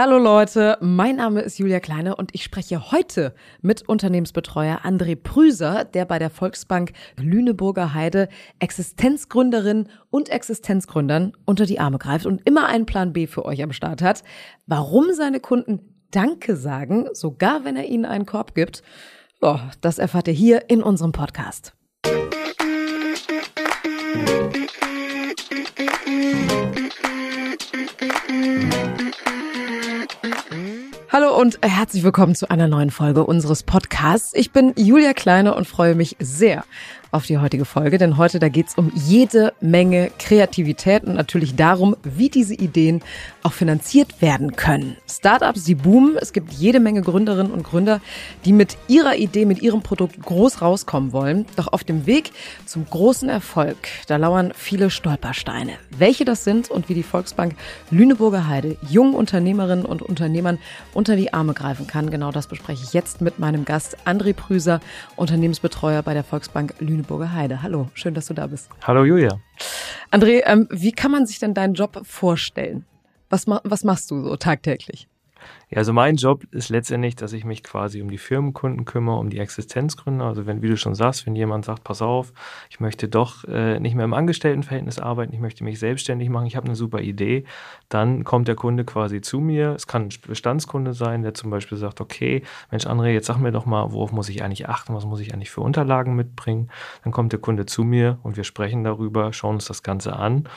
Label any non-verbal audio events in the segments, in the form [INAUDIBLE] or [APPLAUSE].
Hallo Leute, mein Name ist Julia Kleine und ich spreche heute mit Unternehmensbetreuer André Prüser, der bei der Volksbank Lüneburger Heide Existenzgründerinnen und Existenzgründern unter die Arme greift und immer einen Plan B für euch am Start hat. Warum seine Kunden Danke sagen, sogar wenn er ihnen einen Korb gibt, oh, das erfahrt ihr hier in unserem Podcast. Hallo und herzlich willkommen zu einer neuen Folge unseres Podcasts. Ich bin Julia Kleine und freue mich sehr auf die heutige Folge, denn heute da geht's um jede Menge Kreativität und natürlich darum, wie diese Ideen auch finanziert werden können. Startups, die boomen. Es gibt jede Menge Gründerinnen und Gründer, die mit ihrer Idee, mit ihrem Produkt groß rauskommen wollen. Doch auf dem Weg zum großen Erfolg, da lauern viele Stolpersteine. Welche das sind und wie die Volksbank Lüneburger Heide jungen Unternehmerinnen und Unternehmern unter die Arme greifen kann, genau das bespreche ich jetzt mit meinem Gast André Prüser, Unternehmensbetreuer bei der Volksbank Lüneburger Lüneburger Heide. Hallo, schön, dass du da bist. Hallo Julia. André, ähm, wie kann man sich denn deinen Job vorstellen? Was, was machst du so tagtäglich? Ja, also mein Job ist letztendlich, dass ich mich quasi um die Firmenkunden kümmere, um die Existenzgründer. Also wenn, wie du schon sagst, wenn jemand sagt, pass auf, ich möchte doch äh, nicht mehr im Angestelltenverhältnis arbeiten, ich möchte mich selbstständig machen, ich habe eine super Idee, dann kommt der Kunde quasi zu mir. Es kann ein Bestandskunde sein, der zum Beispiel sagt, okay, Mensch André, jetzt sag mir doch mal, worauf muss ich eigentlich achten, was muss ich eigentlich für Unterlagen mitbringen. Dann kommt der Kunde zu mir und wir sprechen darüber, schauen uns das Ganze an.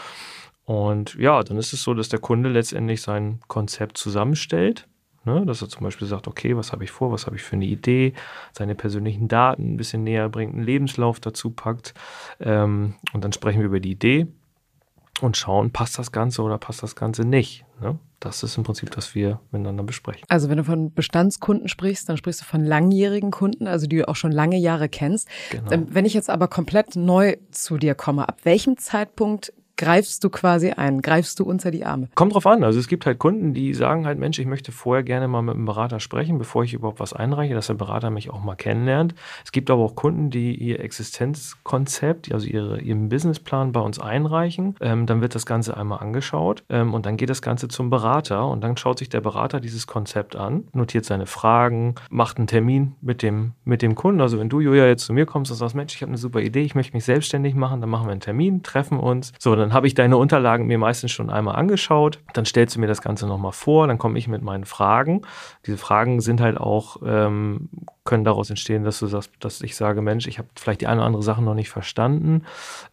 Und ja, dann ist es so, dass der Kunde letztendlich sein Konzept zusammenstellt Ne? Dass er zum Beispiel sagt, okay, was habe ich vor, was habe ich für eine Idee, seine persönlichen Daten ein bisschen näher bringt, einen Lebenslauf dazu packt. Ähm, und dann sprechen wir über die Idee und schauen, passt das Ganze oder passt das Ganze nicht. Ne? Das ist im Prinzip, was wir miteinander besprechen. Also wenn du von Bestandskunden sprichst, dann sprichst du von langjährigen Kunden, also die du auch schon lange Jahre kennst. Genau. Ähm, wenn ich jetzt aber komplett neu zu dir komme, ab welchem Zeitpunkt greifst du quasi ein, greifst du unter die Arme? Kommt drauf an. Also es gibt halt Kunden, die sagen halt, Mensch, ich möchte vorher gerne mal mit einem Berater sprechen, bevor ich überhaupt was einreiche, dass der Berater mich auch mal kennenlernt. Es gibt aber auch Kunden, die ihr Existenzkonzept, also ihre, ihren Businessplan bei uns einreichen. Ähm, dann wird das Ganze einmal angeschaut ähm, und dann geht das Ganze zum Berater und dann schaut sich der Berater dieses Konzept an, notiert seine Fragen, macht einen Termin mit dem, mit dem Kunden. Also wenn du, Julia, jetzt zu mir kommst und sagst, Mensch, ich habe eine super Idee, ich möchte mich selbstständig machen, dann machen wir einen Termin, treffen uns. So, dann habe ich deine Unterlagen mir meistens schon einmal angeschaut. Dann stellst du mir das Ganze nochmal vor, dann komme ich mit meinen Fragen. Diese Fragen sind halt auch, ähm, können daraus entstehen, dass du sagst, dass ich sage, Mensch, ich habe vielleicht die eine oder andere Sache noch nicht verstanden.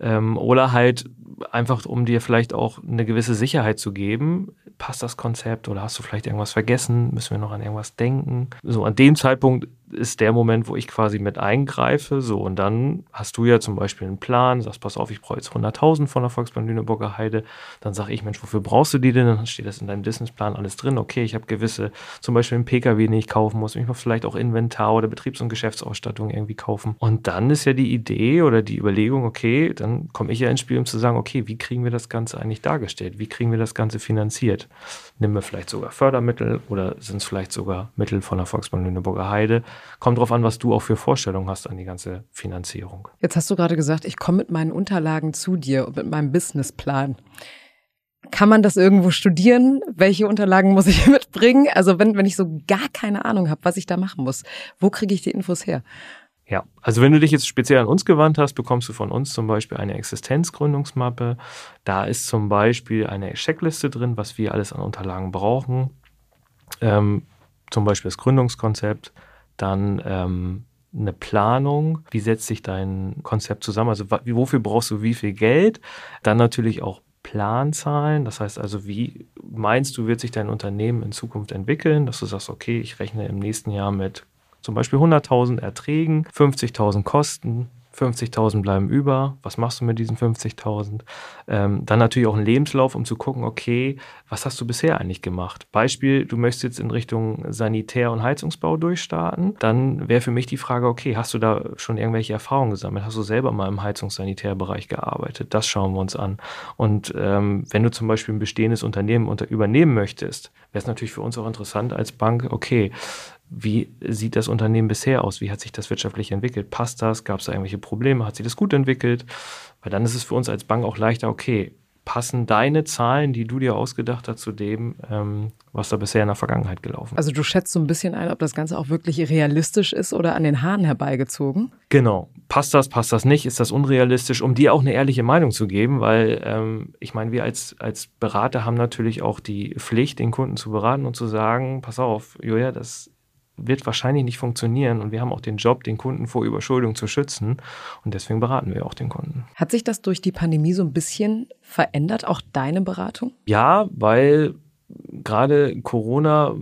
Ähm, oder halt einfach, um dir vielleicht auch eine gewisse Sicherheit zu geben, passt das Konzept oder hast du vielleicht irgendwas vergessen? Müssen wir noch an irgendwas denken? So, an dem Zeitpunkt ist der Moment, wo ich quasi mit eingreife. So, und dann hast du ja zum Beispiel einen Plan, sagst, pass auf, ich brauche jetzt 100.000 von der Volksbank Lüneburger Heide. Dann sage ich, Mensch, wofür brauchst du die denn? Dann steht das in deinem Businessplan alles drin. Okay, ich habe gewisse, zum Beispiel einen Pkw, den ich kaufen muss. Ich muss vielleicht auch Inventar oder Betriebs- und Geschäftsausstattung irgendwie kaufen. Und dann ist ja die Idee oder die Überlegung, okay, dann komme ich ja ins Spiel, um zu sagen, okay, wie kriegen wir das Ganze eigentlich dargestellt? Wie kriegen wir das Ganze finanziert? Nehmen wir vielleicht sogar Fördermittel oder sind es vielleicht sogar Mittel von der Volksbank Lüneburger Heide? Kommt drauf an, was du auch für Vorstellungen hast an die ganze Finanzierung. Jetzt hast du gerade gesagt, ich komme mit meinen Unterlagen zu dir und mit meinem Businessplan. Kann man das irgendwo studieren? Welche Unterlagen muss ich [LAUGHS] mitbringen? Also wenn, wenn ich so gar keine Ahnung habe, was ich da machen muss, wo kriege ich die Infos her? Ja, also wenn du dich jetzt speziell an uns gewandt hast, bekommst du von uns zum Beispiel eine Existenzgründungsmappe. Da ist zum Beispiel eine Checkliste drin, was wir alles an Unterlagen brauchen. Ähm, zum Beispiel das Gründungskonzept, dann ähm, eine Planung, wie setzt sich dein Konzept zusammen, also wofür brauchst du wie viel Geld, dann natürlich auch Planzahlen, das heißt also, wie meinst du, wird sich dein Unternehmen in Zukunft entwickeln, dass du sagst, okay, ich rechne im nächsten Jahr mit zum Beispiel 100.000 Erträgen, 50.000 Kosten, 50.000 bleiben über. Was machst du mit diesen 50.000? Ähm, dann natürlich auch ein Lebenslauf, um zu gucken, okay, was hast du bisher eigentlich gemacht? Beispiel, du möchtest jetzt in Richtung Sanitär- und Heizungsbau durchstarten. Dann wäre für mich die Frage, okay, hast du da schon irgendwelche Erfahrungen gesammelt? Hast du selber mal im Heizungssanitärbereich gearbeitet? Das schauen wir uns an. Und ähm, wenn du zum Beispiel ein bestehendes Unternehmen unter übernehmen möchtest, wäre es natürlich für uns auch interessant als Bank, okay, wie sieht das Unternehmen bisher aus? Wie hat sich das wirtschaftlich entwickelt? Passt das? Gab es da irgendwelche Probleme? Hat sich das gut entwickelt? Weil dann ist es für uns als Bank auch leichter, okay, passen deine Zahlen, die du dir ausgedacht hast, zu dem, ähm, was da bisher in der Vergangenheit gelaufen ist. Also du schätzt so ein bisschen ein, ob das Ganze auch wirklich realistisch ist oder an den Haaren herbeigezogen? Genau. Passt das, passt das nicht? Ist das unrealistisch? Um dir auch eine ehrliche Meinung zu geben, weil ähm, ich meine, wir als, als Berater haben natürlich auch die Pflicht, den Kunden zu beraten und zu sagen, pass auf, Julia, das wird wahrscheinlich nicht funktionieren und wir haben auch den Job, den Kunden vor Überschuldung zu schützen und deswegen beraten wir auch den Kunden. Hat sich das durch die Pandemie so ein bisschen verändert, auch deine Beratung? Ja, weil gerade Corona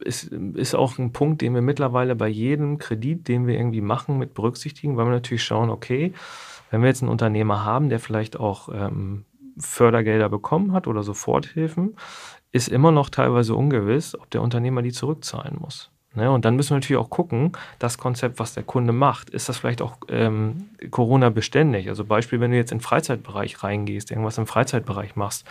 ist, ist auch ein Punkt, den wir mittlerweile bei jedem Kredit, den wir irgendwie machen, mit berücksichtigen, weil wir natürlich schauen, okay, wenn wir jetzt einen Unternehmer haben, der vielleicht auch ähm, Fördergelder bekommen hat oder Soforthilfen, ist immer noch teilweise ungewiss, ob der Unternehmer die zurückzahlen muss. Ne, und dann müssen wir natürlich auch gucken, das Konzept, was der Kunde macht, ist das vielleicht auch ähm, Corona-beständig? Also Beispiel, wenn du jetzt in den Freizeitbereich reingehst, irgendwas im Freizeitbereich machst,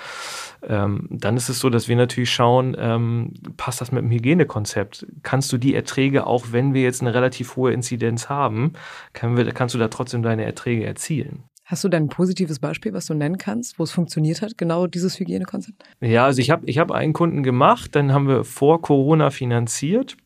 ähm, dann ist es so, dass wir natürlich schauen, ähm, passt das mit dem Hygienekonzept? Kannst du die Erträge, auch wenn wir jetzt eine relativ hohe Inzidenz haben, kann wir, kannst du da trotzdem deine Erträge erzielen? Hast du denn ein positives Beispiel, was du nennen kannst, wo es funktioniert hat, genau dieses Hygienekonzept? Ja, also ich habe ich hab einen Kunden gemacht, dann haben wir vor Corona finanziert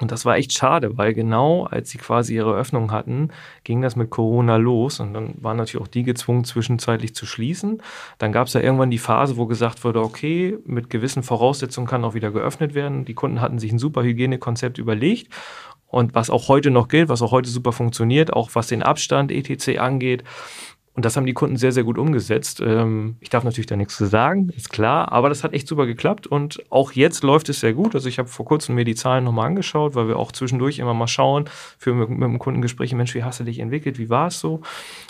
und das war echt schade, weil genau als sie quasi ihre Öffnung hatten, ging das mit Corona los und dann waren natürlich auch die gezwungen, zwischenzeitlich zu schließen. Dann gab es ja irgendwann die Phase, wo gesagt wurde, okay, mit gewissen Voraussetzungen kann auch wieder geöffnet werden. Die Kunden hatten sich ein super Hygienekonzept überlegt und was auch heute noch gilt, was auch heute super funktioniert, auch was den Abstand etc. angeht. Und das haben die Kunden sehr, sehr gut umgesetzt. Ähm, ich darf natürlich da nichts zu sagen, ist klar, aber das hat echt super geklappt und auch jetzt läuft es sehr gut. Also ich habe vor kurzem mir die Zahlen nochmal angeschaut, weil wir auch zwischendurch immer mal schauen, für mit, mit dem Kunden Gespräche, Mensch, wie hast du dich entwickelt, wie war es so?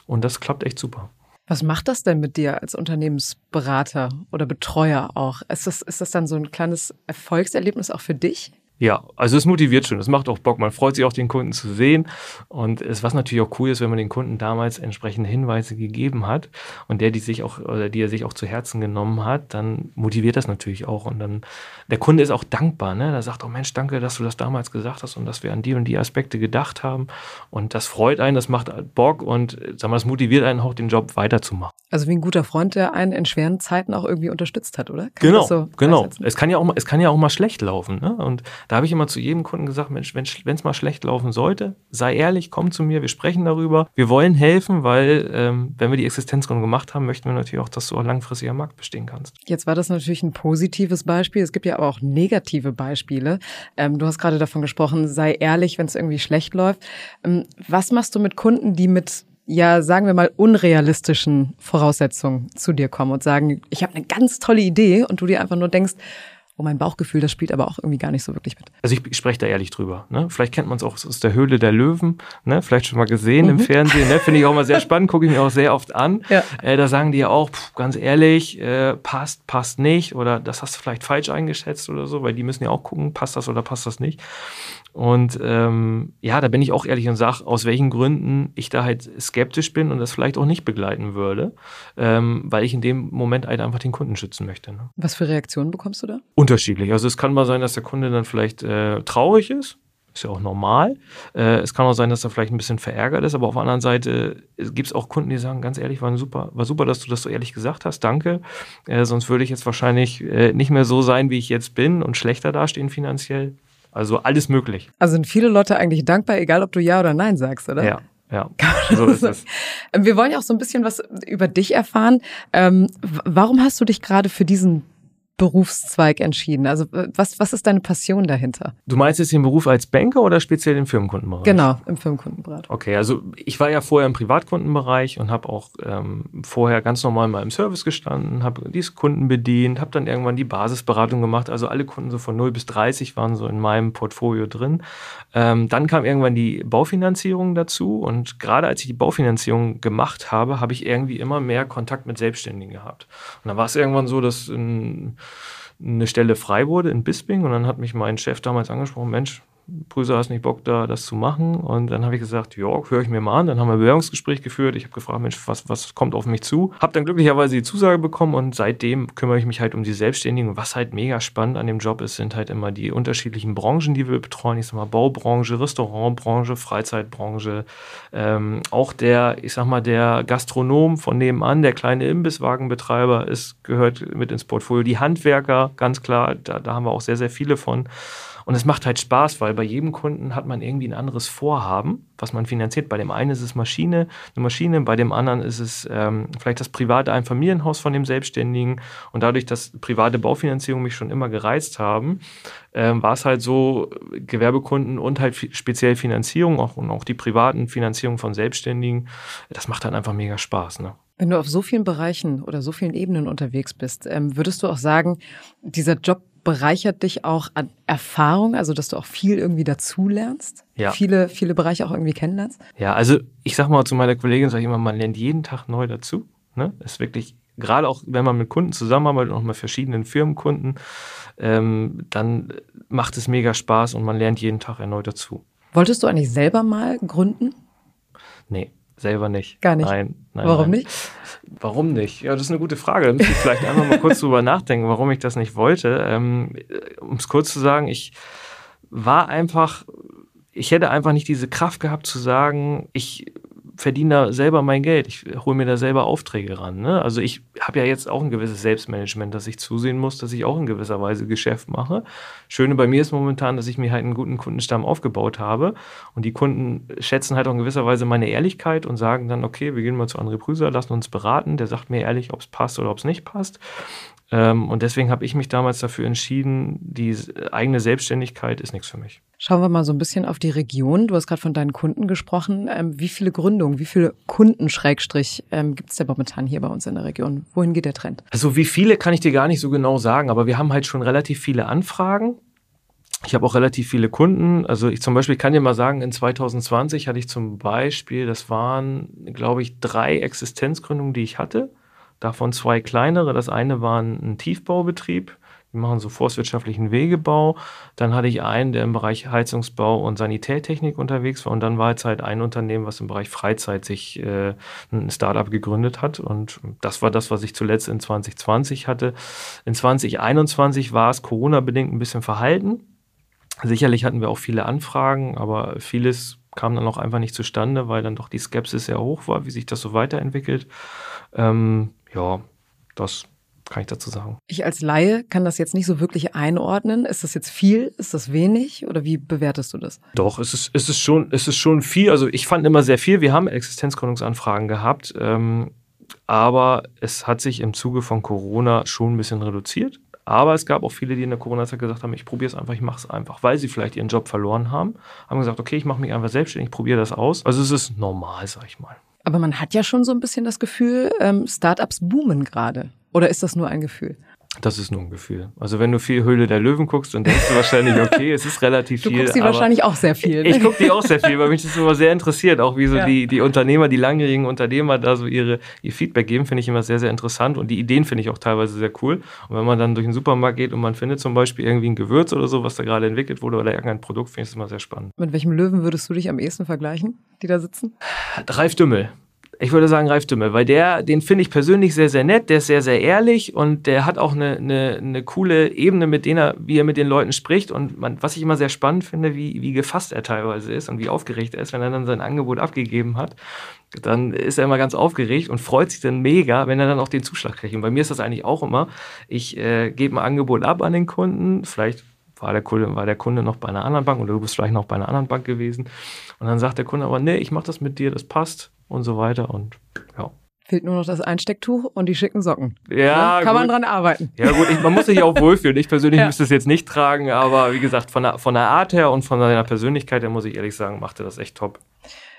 Und das klappt echt super. Was macht das denn mit dir als Unternehmensberater oder Betreuer auch? Ist das, ist das dann so ein kleines Erfolgserlebnis auch für dich? Ja, also es motiviert schon, es macht auch Bock, man freut sich auch den Kunden zu sehen und es, was natürlich auch cool ist, wenn man den Kunden damals entsprechende Hinweise gegeben hat und der die sich auch oder die er sich auch zu Herzen genommen hat, dann motiviert das natürlich auch und dann der Kunde ist auch dankbar, ne? Der sagt, oh Mensch, danke, dass du das damals gesagt hast und dass wir an die und die Aspekte gedacht haben und das freut einen, das macht Bock und sag mal, es motiviert einen auch den Job weiterzumachen. Also wie ein guter Freund, der einen in schweren Zeiten auch irgendwie unterstützt hat, oder? Kann genau, so genau. Es kann ja auch mal, es kann ja auch mal schlecht laufen, ne? Und da habe ich immer zu jedem Kunden gesagt, Mensch, wenn es mal schlecht laufen sollte, sei ehrlich, komm zu mir, wir sprechen darüber. Wir wollen helfen, weil ähm, wenn wir die Existenzgründe gemacht haben, möchten wir natürlich auch, dass du auch langfristig am Markt bestehen kannst. Jetzt war das natürlich ein positives Beispiel. Es gibt ja aber auch negative Beispiele. Ähm, du hast gerade davon gesprochen, sei ehrlich, wenn es irgendwie schlecht läuft. Ähm, was machst du mit Kunden, die mit ja, sagen wir mal, unrealistischen Voraussetzungen zu dir kommen und sagen, ich habe eine ganz tolle Idee und du dir einfach nur denkst, Oh, mein Bauchgefühl, das spielt aber auch irgendwie gar nicht so wirklich mit. Also ich, ich spreche da ehrlich drüber. Ne? Vielleicht kennt man es auch aus der Höhle der Löwen, ne? vielleicht schon mal gesehen mhm. im Fernsehen. Ne? Finde ich auch mal sehr spannend, gucke ich mir auch sehr oft an. Ja. Äh, da sagen die ja auch, pff, ganz ehrlich, äh, passt, passt nicht oder das hast du vielleicht falsch eingeschätzt oder so, weil die müssen ja auch gucken, passt das oder passt das nicht. Und ähm, ja, da bin ich auch ehrlich und sage, aus welchen Gründen ich da halt skeptisch bin und das vielleicht auch nicht begleiten würde, ähm, weil ich in dem Moment halt einfach den Kunden schützen möchte. Ne? Was für Reaktionen bekommst du da? Unterschiedlich. Also es kann mal sein, dass der Kunde dann vielleicht äh, traurig ist. Ist ja auch normal. Äh, es kann auch sein, dass er vielleicht ein bisschen verärgert ist, aber auf der anderen Seite gibt es auch Kunden, die sagen, ganz ehrlich, war super, war super, dass du das so ehrlich gesagt hast, danke. Äh, sonst würde ich jetzt wahrscheinlich äh, nicht mehr so sein, wie ich jetzt bin und schlechter dastehen finanziell. Also alles möglich. Also sind viele Leute eigentlich dankbar, egal ob du Ja oder Nein sagst, oder? Ja. Ja, [LAUGHS] so ist es. Wir wollen ja auch so ein bisschen was über dich erfahren. Ähm, warum hast du dich gerade für diesen Berufszweig entschieden? Also was, was ist deine Passion dahinter? Du meinst jetzt den Beruf als Banker oder speziell im Firmenkundenbereich? Genau, im Firmenkundenbereich. Okay, also ich war ja vorher im Privatkundenbereich und habe auch ähm, vorher ganz normal mal im Service gestanden, habe diese Kunden bedient, habe dann irgendwann die Basisberatung gemacht. Also alle Kunden so von 0 bis 30 waren so in meinem Portfolio drin. Ähm, dann kam irgendwann die Baufinanzierung dazu und gerade als ich die Baufinanzierung gemacht habe, habe ich irgendwie immer mehr Kontakt mit Selbstständigen gehabt. Und dann war es irgendwann so, dass in, eine Stelle frei wurde in Bisping und dann hat mich mein Chef damals angesprochen, Mensch, Prüser, hast nicht Bock da, das zu machen? Und dann habe ich gesagt, ja, höre ich mir mal an. Dann haben wir ein Bewerbungsgespräch geführt. Ich habe gefragt, Mensch, was, was kommt auf mich zu? Habe dann glücklicherweise die Zusage bekommen und seitdem kümmere ich mich halt um die Selbstständigen. Was halt mega spannend an dem Job ist, sind halt immer die unterschiedlichen Branchen, die wir betreuen. Ich sag mal Baubranche, Restaurantbranche, Freizeitbranche, ähm, auch der, ich sag mal, der Gastronom von nebenan, der kleine Imbisswagenbetreiber ist, gehört mit ins Portfolio. Die Handwerker, ganz klar, da, da haben wir auch sehr, sehr viele von. Und es macht halt Spaß, weil bei jedem Kunden hat man irgendwie ein anderes Vorhaben, was man finanziert. Bei dem einen ist es Maschine, eine Maschine, bei dem anderen ist es ähm, vielleicht das private Einfamilienhaus von dem Selbstständigen. Und dadurch, dass private Baufinanzierung mich schon immer gereizt haben, ähm, war es halt so, Gewerbekunden und halt speziell Finanzierung auch, und auch die privaten Finanzierungen von Selbstständigen, das macht halt einfach mega Spaß. Ne? Wenn du auf so vielen Bereichen oder so vielen Ebenen unterwegs bist, ähm, würdest du auch sagen, dieser Job bereichert dich auch an Erfahrung, also dass du auch viel irgendwie dazulernst? Ja. Viele, viele Bereiche auch irgendwie kennenlernst? Ja, also ich sag mal zu meiner Kollegin, sage ich immer, man lernt jeden Tag neu dazu. Ne? ist wirklich, gerade auch wenn man mit Kunden zusammenarbeitet und auch mit verschiedenen Firmenkunden, ähm, dann macht es mega Spaß und man lernt jeden Tag erneut dazu. Wolltest du eigentlich selber mal gründen? Nee, selber nicht. Gar nicht. Nein, nein. Warum nein. nicht? Warum nicht? Ja, das ist eine gute Frage. Da müsste ich vielleicht einfach mal kurz drüber nachdenken, warum ich das nicht wollte. Ähm, um es kurz zu sagen, ich war einfach, ich hätte einfach nicht diese Kraft gehabt zu sagen, ich verdiene da selber mein Geld. Ich hole mir da selber Aufträge ran. Ne? Also ich habe ja jetzt auch ein gewisses Selbstmanagement, dass ich zusehen muss, dass ich auch in gewisser Weise Geschäft mache. Schöne bei mir ist momentan, dass ich mir halt einen guten Kundenstamm aufgebaut habe. Und die Kunden schätzen halt auch in gewisser Weise meine Ehrlichkeit und sagen dann, okay, wir gehen mal zu André Prüser, lassen uns beraten. Der sagt mir ehrlich, ob es passt oder ob es nicht passt. Ähm, und deswegen habe ich mich damals dafür entschieden, die eigene Selbstständigkeit ist nichts für mich. Schauen wir mal so ein bisschen auf die Region. Du hast gerade von deinen Kunden gesprochen. Ähm, wie viele Gründungen, wie viele Kunden Schrägstrich ähm, gibt es denn momentan hier bei uns in der Region? Wohin geht der Trend? Also wie viele kann ich dir gar nicht so genau sagen, aber wir haben halt schon relativ viele Anfragen. Ich habe auch relativ viele Kunden. Also ich zum Beispiel kann dir mal sagen, in 2020 hatte ich zum Beispiel, das waren, glaube ich, drei Existenzgründungen, die ich hatte. Davon zwei kleinere. Das eine war ein Tiefbaubetrieb. Die machen so forstwirtschaftlichen Wegebau. Dann hatte ich einen, der im Bereich Heizungsbau und Sanitättechnik unterwegs war. Und dann war jetzt halt ein Unternehmen, was im Bereich Freizeit sich äh, ein Startup gegründet hat. Und das war das, was ich zuletzt in 2020 hatte. In 2021 war es Corona-bedingt ein bisschen verhalten. Sicherlich hatten wir auch viele Anfragen, aber vieles kam dann auch einfach nicht zustande, weil dann doch die Skepsis sehr hoch war, wie sich das so weiterentwickelt. Ähm, ja, das kann ich dazu sagen. Ich als Laie kann das jetzt nicht so wirklich einordnen. Ist das jetzt viel? Ist das wenig? Oder wie bewertest du das? Doch, es ist, es ist, schon, es ist schon viel. Also ich fand immer sehr viel. Wir haben Existenzgründungsanfragen gehabt. Ähm, aber es hat sich im Zuge von Corona schon ein bisschen reduziert. Aber es gab auch viele, die in der Corona-Zeit gesagt haben, ich probiere es einfach, ich mache es einfach, weil sie vielleicht ihren Job verloren haben. Haben gesagt, okay, ich mache mich einfach selbstständig, ich probiere das aus. Also es ist normal, sag ich mal. Aber man hat ja schon so ein bisschen das Gefühl, ähm, Startups boomen gerade. Oder ist das nur ein Gefühl? Das ist nur ein Gefühl. Also wenn du viel Höhle der Löwen guckst, dann denkst du wahrscheinlich, [LAUGHS] okay, es ist relativ du viel. Du guckst die wahrscheinlich auch sehr viel. Ne? Ich gucke die auch sehr viel, weil mich das immer sehr interessiert. Auch wie so ja. die, die Unternehmer, die langjährigen Unternehmer da so ihre, ihr Feedback geben, finde ich immer sehr, sehr interessant. Und die Ideen finde ich auch teilweise sehr cool. Und wenn man dann durch den Supermarkt geht und man findet zum Beispiel irgendwie ein Gewürz oder so, was da gerade entwickelt wurde oder irgendein Produkt, finde ich das immer sehr spannend. Mit welchem Löwen würdest du dich am ehesten vergleichen, die da sitzen? Ralf Dümmel. Ich würde sagen Ralf Dümmel, weil der, den finde ich persönlich sehr, sehr nett, der ist sehr, sehr ehrlich und der hat auch eine, eine, eine coole Ebene, mit denen er, wie er mit den Leuten spricht und man, was ich immer sehr spannend finde, wie, wie gefasst er teilweise ist und wie aufgeregt er ist, wenn er dann sein Angebot abgegeben hat, dann ist er immer ganz aufgeregt und freut sich dann mega, wenn er dann auch den Zuschlag kriegt. Und bei mir ist das eigentlich auch immer, ich äh, gebe ein Angebot ab an den Kunden, vielleicht war der, Kunde, war der Kunde noch bei einer anderen Bank oder du bist vielleicht noch bei einer anderen Bank gewesen. Und dann sagt der Kunde aber, nee, ich mache das mit dir, das passt und so weiter. Und ja. Fehlt nur noch das Einstecktuch und die schicken Socken. Ja, ja kann gut. man dran arbeiten. Ja gut, ich, man muss sich auch wohlfühlen. Ich persönlich [LAUGHS] ja. müsste es jetzt nicht tragen, aber wie gesagt, von der, von der Art her und von seiner Persönlichkeit her muss ich ehrlich sagen, machte das echt top.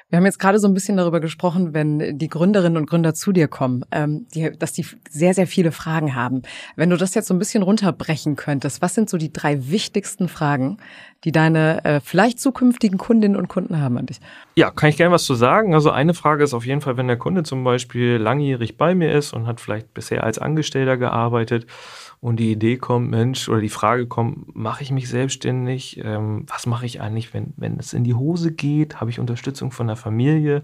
Wir haben jetzt gerade so ein bisschen darüber gesprochen, wenn die Gründerinnen und Gründer zu dir kommen, ähm, die, dass die sehr, sehr viele Fragen haben. Wenn du das jetzt so ein bisschen runterbrechen könntest, was sind so die drei wichtigsten Fragen, die deine äh, vielleicht zukünftigen Kundinnen und Kunden haben an dich? Ja, kann ich gerne was zu sagen. Also eine Frage ist auf jeden Fall, wenn der Kunde zum Beispiel langjährig bei mir ist und hat vielleicht bisher als Angestellter gearbeitet und die Idee kommt, Mensch, oder die Frage kommt, mache ich mich selbstständig? Ähm, was mache ich eigentlich, wenn, wenn es in die Hose geht? Habe ich Unterstützung von der Familie?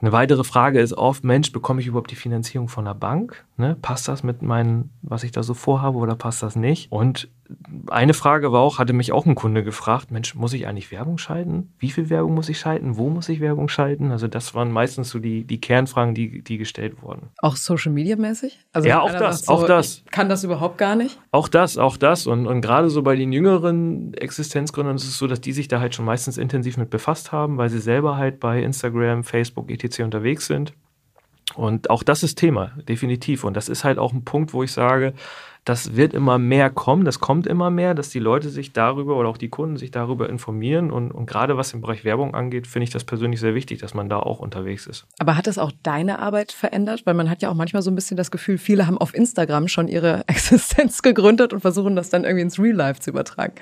Eine weitere Frage ist oft, Mensch, bekomme ich überhaupt die Finanzierung von der Bank? Ne? Passt das mit meinem, was ich da so vorhabe oder passt das nicht? Und eine Frage war auch, hatte mich auch ein Kunde gefragt, Mensch, muss ich eigentlich Werbung schalten? Wie viel Werbung muss ich schalten? Wo muss ich Werbung schalten? Also das waren meistens so die, die Kernfragen, die, die gestellt wurden. Auch Social Media mäßig? Also ja, auch das, so, auch das. kann das überhaupt gar nicht? Auch das, auch das. Und, und gerade so bei den jüngeren Existenzgründern ist es so, dass die sich da halt schon meistens intensiv mit befasst haben, weil sie selber halt bei Instagram, Facebook, etc. unterwegs sind. Und auch das ist Thema, definitiv. Und das ist halt auch ein Punkt, wo ich sage, das wird immer mehr kommen, das kommt immer mehr, dass die Leute sich darüber oder auch die Kunden sich darüber informieren. Und, und gerade was im Bereich Werbung angeht, finde ich das persönlich sehr wichtig, dass man da auch unterwegs ist. Aber hat das auch deine Arbeit verändert? Weil man hat ja auch manchmal so ein bisschen das Gefühl, viele haben auf Instagram schon ihre [LAUGHS] Existenz gegründet und versuchen das dann irgendwie ins Real Life zu übertragen.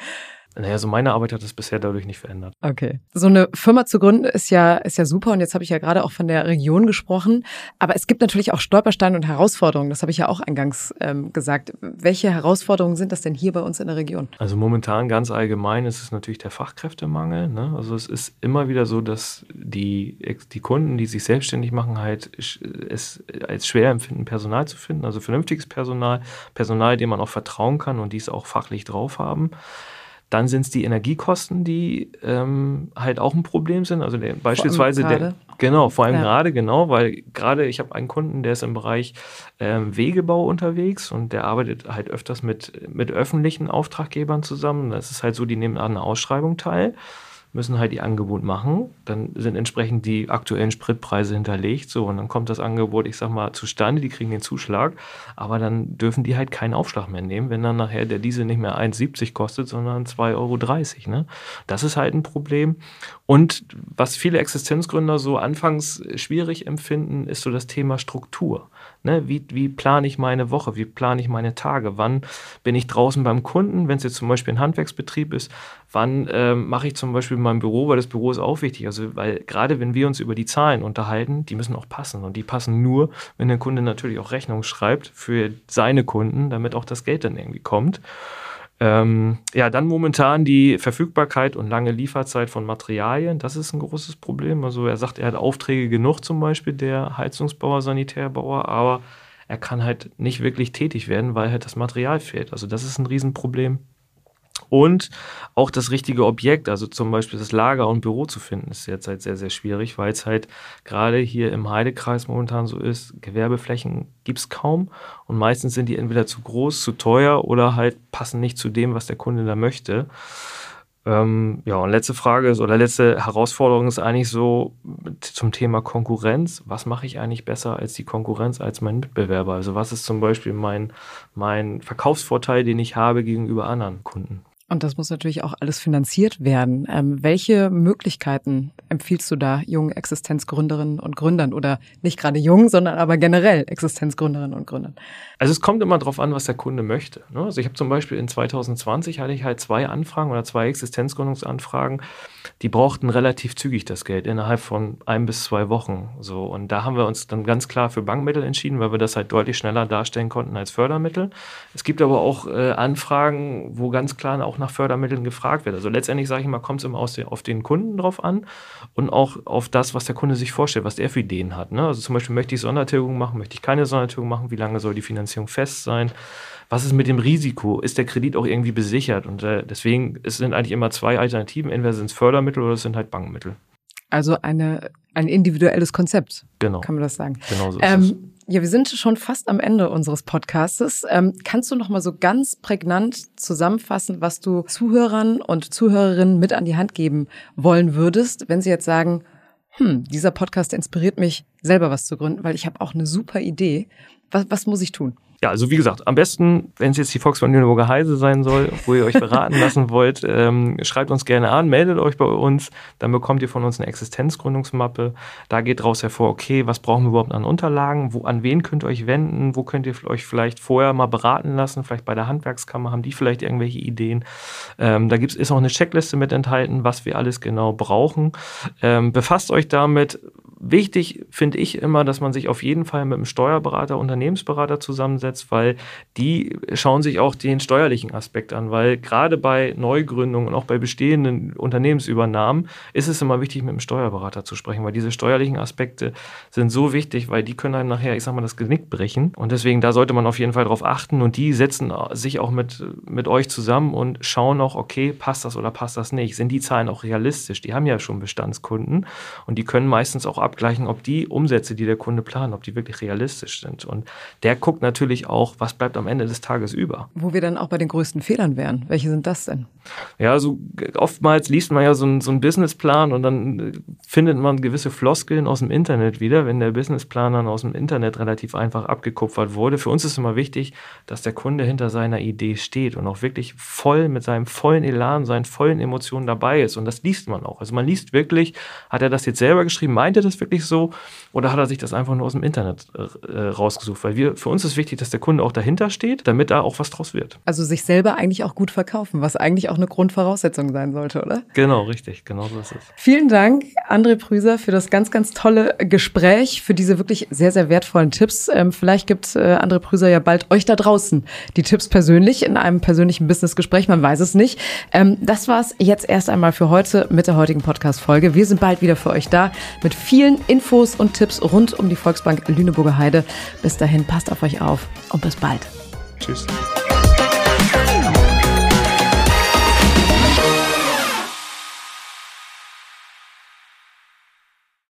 Naja, so meine Arbeit hat es bisher dadurch nicht verändert. Okay. So eine Firma zu gründen ist ja, ist ja super. Und jetzt habe ich ja gerade auch von der Region gesprochen. Aber es gibt natürlich auch Stolpersteine und Herausforderungen. Das habe ich ja auch eingangs ähm, gesagt. Welche Herausforderungen sind das denn hier bei uns in der Region? Also momentan ganz allgemein ist es natürlich der Fachkräftemangel. Ne? Also es ist immer wieder so, dass die, die Kunden, die sich selbstständig machen, halt es als schwer empfinden, Personal zu finden. Also vernünftiges Personal, Personal, dem man auch vertrauen kann und die es auch fachlich drauf haben. Dann sind es die Energiekosten, die ähm, halt auch ein Problem sind. Also der, beispielsweise der, genau, vor allem ja. gerade, genau, weil gerade ich habe einen Kunden, der ist im Bereich ähm, Wegebau unterwegs und der arbeitet halt öfters mit, mit öffentlichen Auftraggebern zusammen. Das ist halt so, die nehmen an einer Ausschreibung teil müssen halt die Angebot machen. Dann sind entsprechend die aktuellen Spritpreise hinterlegt. So, und dann kommt das Angebot, ich sag mal, zustande, die kriegen den Zuschlag, aber dann dürfen die halt keinen Aufschlag mehr nehmen, wenn dann nachher der Diesel nicht mehr 1,70 kostet, sondern 2,30 Euro. Ne? Das ist halt ein Problem. Und was viele Existenzgründer so anfangs schwierig empfinden, ist so das Thema Struktur. Ne? Wie, wie plane ich meine Woche? Wie plane ich meine Tage? Wann bin ich draußen beim Kunden, wenn es jetzt zum Beispiel ein Handwerksbetrieb ist? Wann ähm, mache ich zum Beispiel mein Büro? Weil das Büro ist auch wichtig. Also, weil gerade wenn wir uns über die Zahlen unterhalten, die müssen auch passen. Und die passen nur, wenn der Kunde natürlich auch Rechnung schreibt für seine Kunden, damit auch das Geld dann irgendwie kommt. Ähm, ja, dann momentan die Verfügbarkeit und lange Lieferzeit von Materialien. Das ist ein großes Problem. Also er sagt, er hat Aufträge genug, zum Beispiel der Heizungsbauer, Sanitärbauer, aber er kann halt nicht wirklich tätig werden, weil halt das Material fehlt. Also das ist ein Riesenproblem. Und auch das richtige Objekt, also zum Beispiel das Lager und Büro zu finden, ist derzeit sehr, sehr schwierig, weil es halt gerade hier im Heidekreis momentan so ist, Gewerbeflächen gibt es kaum und meistens sind die entweder zu groß, zu teuer oder halt passen nicht zu dem, was der Kunde da möchte. Ähm, ja, und letzte Frage ist, oder letzte Herausforderung ist eigentlich so zum Thema Konkurrenz. Was mache ich eigentlich besser als die Konkurrenz, als mein Mitbewerber? Also was ist zum Beispiel mein, mein Verkaufsvorteil, den ich habe gegenüber anderen Kunden? Und das muss natürlich auch alles finanziert werden. Ähm, welche Möglichkeiten empfiehlst du da jungen Existenzgründerinnen und Gründern oder nicht gerade jung, sondern aber generell Existenzgründerinnen und Gründern? Also es kommt immer darauf an, was der Kunde möchte. Ne? Also ich habe zum Beispiel in 2020 hatte ich halt zwei Anfragen oder zwei Existenzgründungsanfragen, die brauchten relativ zügig das Geld innerhalb von ein bis zwei Wochen. So und da haben wir uns dann ganz klar für Bankmittel entschieden, weil wir das halt deutlich schneller darstellen konnten als Fördermittel. Es gibt aber auch äh, Anfragen, wo ganz klar auch nach Fördermitteln gefragt wird. Also letztendlich sage ich mal, kommt es immer den, auf den Kunden drauf an und auch auf das, was der Kunde sich vorstellt, was er für Ideen hat. Ne? Also zum Beispiel möchte ich Sondertilgung machen, möchte ich keine Sondertilgung machen, wie lange soll die Finanzierung fest sein? Was ist mit dem Risiko? Ist der Kredit auch irgendwie besichert? Und äh, deswegen es sind eigentlich immer zwei Alternativen. Entweder sind es Fördermittel oder es sind halt Bankmittel. Also eine, ein individuelles Konzept. Genau. Kann man das sagen. Genau so ist ähm, es. Ja, wir sind schon fast am Ende unseres Podcastes. Ähm, kannst du noch mal so ganz prägnant zusammenfassen, was du Zuhörern und Zuhörerinnen mit an die Hand geben wollen würdest, wenn sie jetzt sagen, hm, dieser Podcast inspiriert mich, selber was zu gründen, weil ich habe auch eine super Idee. Was, was muss ich tun? Ja, also wie gesagt, am besten, wenn es jetzt die Volksbank Lüneburger Heise sein soll, wo ihr euch beraten lassen wollt, [LAUGHS] ähm, schreibt uns gerne an, meldet euch bei uns, dann bekommt ihr von uns eine Existenzgründungsmappe. Da geht daraus hervor, okay, was brauchen wir überhaupt an Unterlagen, wo, an wen könnt ihr euch wenden, wo könnt ihr euch vielleicht vorher mal beraten lassen, vielleicht bei der Handwerkskammer, haben die vielleicht irgendwelche Ideen. Ähm, da gibt's, ist auch eine Checkliste mit enthalten, was wir alles genau brauchen. Ähm, befasst euch damit, wichtig finde ich immer, dass man sich auf jeden Fall mit einem Steuerberater, Unternehmensberater zusammensetzt, weil die schauen sich auch den steuerlichen Aspekt an, weil gerade bei Neugründungen und auch bei bestehenden Unternehmensübernahmen ist es immer wichtig, mit einem Steuerberater zu sprechen, weil diese steuerlichen Aspekte sind so wichtig, weil die können einem nachher, ich sag mal, das Genick brechen. Und deswegen, da sollte man auf jeden Fall drauf achten und die setzen sich auch mit, mit euch zusammen und schauen auch, okay, passt das oder passt das nicht? Sind die Zahlen auch realistisch? Die haben ja schon Bestandskunden und die können meistens auch abgleichen, ob die Umsätze, die der Kunde plant, ob die wirklich realistisch sind. Und der guckt natürlich auch, was bleibt am Ende des Tages über. Wo wir dann auch bei den größten Fehlern wären. Welche sind das denn? Ja, also oftmals liest man ja so einen, so einen Businessplan und dann äh, findet man gewisse Floskeln aus dem Internet wieder, wenn der Businessplan dann aus dem Internet relativ einfach abgekupfert wurde. Für uns ist immer wichtig, dass der Kunde hinter seiner Idee steht und auch wirklich voll mit seinem vollen Elan, seinen vollen Emotionen dabei ist. Und das liest man auch. Also man liest wirklich, hat er das jetzt selber geschrieben, meint er das wirklich so oder hat er sich das einfach nur aus dem Internet äh, rausgesucht? Weil wir, für uns ist wichtig, dass der Kunde auch dahinter steht, damit da auch was draus wird. Also sich selber eigentlich auch gut verkaufen, was eigentlich auch eine Grundvoraussetzung sein sollte, oder? Genau, richtig, genau so ist es. Vielen Dank, André Prüser, für das ganz, ganz tolle Gespräch, für diese wirklich sehr, sehr wertvollen Tipps. Ähm, vielleicht gibt äh, André Prüser ja bald euch da draußen die Tipps persönlich in einem persönlichen Businessgespräch, man weiß es nicht. Ähm, das war's jetzt erst einmal für heute mit der heutigen Podcast-Folge. Wir sind bald wieder für euch da mit vielen Infos und Tipps rund um die Volksbank Lüneburger Heide. Bis dahin, passt auf euch auf und bis bald. Tschüss.